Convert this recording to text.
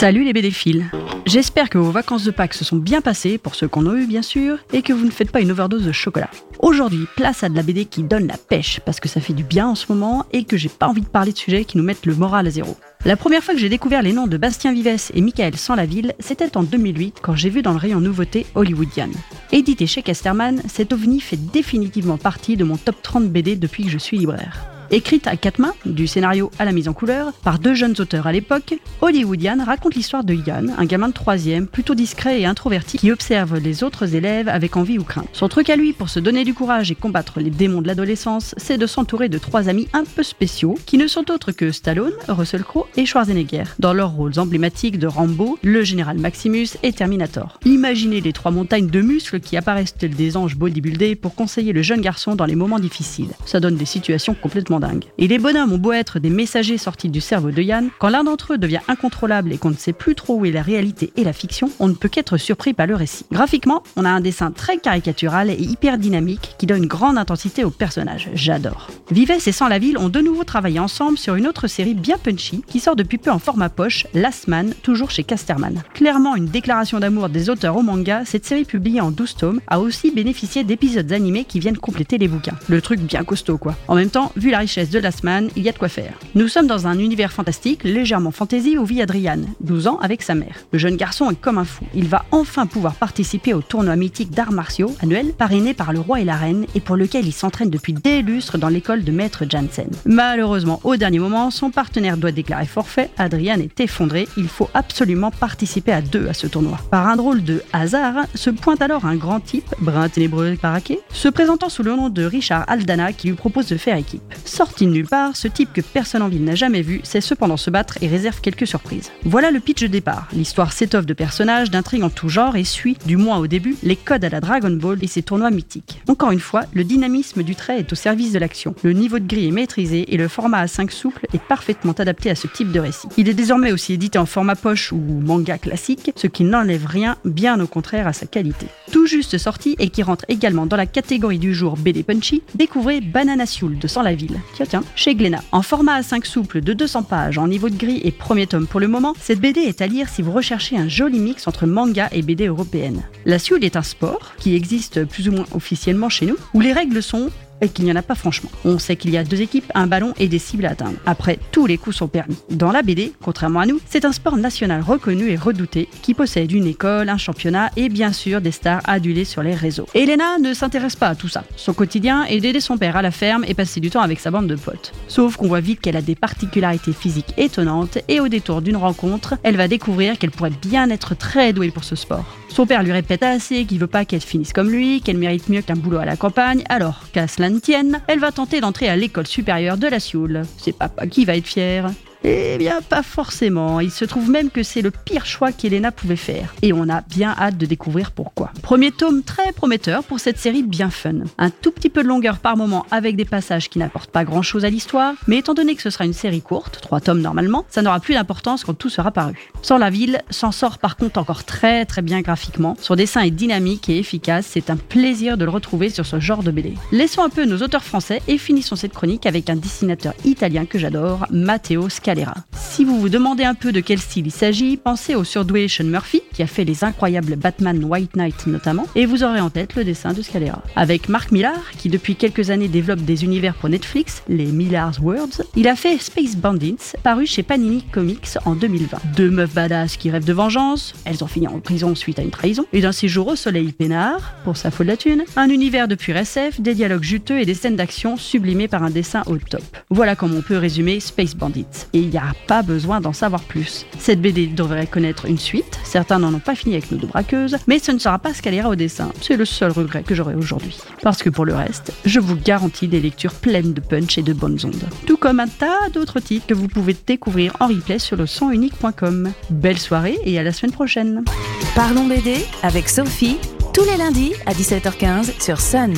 Salut les BD-philes J'espère que vos vacances de Pâques se sont bien passées, pour ceux qu'on a eu bien sûr, et que vous ne faites pas une overdose de chocolat. Aujourd'hui, place à de la BD qui donne la pêche, parce que ça fait du bien en ce moment, et que j'ai pas envie de parler de sujets qui nous mettent le moral à zéro. La première fois que j'ai découvert les noms de Bastien Vives et Michael Sans-la-Ville, c'était en 2008 quand j'ai vu dans le rayon nouveauté hollywoodienne. Édité chez Casterman, cet ovni fait définitivement partie de mon top 30 BD depuis que je suis libraire. Écrite à quatre mains, du scénario à la mise en couleur, par deux jeunes auteurs à l'époque, Hollywoodian raconte l'histoire de Yann, un gamin de troisième, plutôt discret et introverti, qui observe les autres élèves avec envie ou crainte. Son truc à lui pour se donner du courage et combattre les démons de l'adolescence, c'est de s'entourer de trois amis un peu spéciaux, qui ne sont autres que Stallone, Russell Crowe et Schwarzenegger, dans leurs rôles emblématiques de Rambo, le général Maximus et Terminator. Imaginez les trois montagnes de muscles qui apparaissent tels des anges bodybuildés pour conseiller le jeune garçon dans les moments difficiles. Ça donne des situations complètement dingue. Et les bonhommes ont beau être des messagers sortis du cerveau de Yann, quand l'un d'entre eux devient incontrôlable et qu'on ne sait plus trop où est la réalité et la fiction, on ne peut qu'être surpris par le récit. Graphiquement, on a un dessin très caricatural et hyper dynamique qui donne une grande intensité au personnage. J'adore. Vives et Sans la Ville ont de nouveau travaillé ensemble sur une autre série bien punchy qui sort depuis peu en format poche, Last Man, toujours chez Casterman. Clairement une déclaration d'amour des auteurs au manga, cette série publiée en 12 tomes a aussi bénéficié d'épisodes animés qui viennent compléter les bouquins. Le truc bien costaud quoi. En même temps, vu la richesse de Last Man, il y a de quoi faire. Nous sommes dans un univers fantastique, légèrement fantasy, où vit Adrian, 12 ans, avec sa mère. Le jeune garçon est comme un fou. Il va enfin pouvoir participer au tournoi mythique d'arts martiaux annuel, parrainé par le roi et la reine, et pour lequel il s'entraîne depuis des lustres dans l'école de maître Jansen. Malheureusement, au dernier moment, son partenaire doit déclarer forfait, Adrian est effondré, il faut absolument participer à deux à ce tournoi. Par un drôle de hasard, se pointe alors un grand type, brun ténébreux paraqué, se présentant sous le nom de Richard Aldana qui lui propose de faire équipe. Sorti de nulle part, ce type que personne en ville n'a jamais vu sait cependant se battre et réserve quelques surprises. Voilà le pitch de départ. L'histoire s'étoffe de personnages, d'intrigues en tout genre et suit, du moins au début, les codes à la Dragon Ball et ses tournois mythiques. Encore une fois, le dynamisme du trait est au service de l'action. Le niveau de gris est maîtrisé et le format A5 souple est parfaitement adapté à ce type de récit. Il est désormais aussi édité en format poche ou manga classique, ce qui n'enlève rien, bien au contraire à sa qualité. Juste sorti et qui rentre également dans la catégorie du jour BD Punchy, découvrez Banana Soul de Sans la Ville. Tiens, tiens, chez Glénat. En format A5 souple de 200 pages, en niveau de gris et premier tome pour le moment, cette BD est à lire si vous recherchez un joli mix entre manga et BD européenne. La Sioule est un sport qui existe plus ou moins officiellement chez nous, où les règles sont et qu'il n'y en a pas franchement. On sait qu'il y a deux équipes, un ballon et des cibles à atteindre. Après, tous les coups sont permis. Dans la BD, contrairement à nous, c'est un sport national reconnu et redouté qui possède une école, un championnat et bien sûr des stars adulées sur les réseaux. Elena ne s'intéresse pas à tout ça. Son quotidien est d'aider son père à la ferme et passer du temps avec sa bande de potes. Sauf qu'on voit vite qu'elle a des particularités physiques étonnantes et au détour d'une rencontre, elle va découvrir qu'elle pourrait bien être très douée pour ce sport. Son père lui répète assez qu'il veut pas qu'elle finisse comme lui, qu'elle mérite mieux qu'un boulot à la campagne, alors qu'à cela ne tienne, elle va tenter d'entrer à l'école supérieure de la Sioule. C'est papa qui va être fier. Eh bien, pas forcément. Il se trouve même que c'est le pire choix qu'Elena pouvait faire. Et on a bien hâte de découvrir pourquoi. Premier tome très prometteur pour cette série bien fun. Un tout petit peu de longueur par moment avec des passages qui n'apportent pas grand chose à l'histoire, mais étant donné que ce sera une série courte, trois tomes normalement, ça n'aura plus d'importance quand tout sera paru. Sans la ville, s'en sort par contre encore très très bien graphiquement. Son dessin est dynamique et efficace, c'est un plaisir de le retrouver sur ce genre de BD. Laissons un peu nos auteurs français et finissons cette chronique avec un dessinateur italien que j'adore, Matteo Si vous vous demandez un peu de quel style il s'agit, pensez au surdoué Sean Murphy, qui a fait les incroyables Batman White Knight notamment, et vous aurez en tête le dessin de Scalera. Avec Mark Millar, qui depuis quelques années développe des univers pour Netflix, les Millar's Worlds, il a fait Space Bandits, paru chez Panini Comics en 2020. Deux meufs badass qui rêvent de vengeance, elles ont fini en prison suite à une trahison, et d'un séjour au soleil peinard, pour sa folle la thune, un univers de pur SF, des dialogues juteux et des scènes d'action sublimées par un dessin au top. Voilà comment on peut résumer Space Bandits et il n'y a pas besoin d'en savoir plus. Cette BD devrait connaître une suite, certains n'en ont pas fini avec nos deux braqueuses, mais ce ne sera pas ce qu'elle ira au dessin. C'est le seul regret que j'aurai aujourd'hui. Parce que pour le reste, je vous garantis des lectures pleines de punch et de bonnes ondes. Tout comme un tas d'autres titres que vous pouvez découvrir en replay sur le sonunique.com. Belle soirée et à la semaine prochaine. Parlons BD avec Sophie Tous les lundis à 17h15 sur Sun.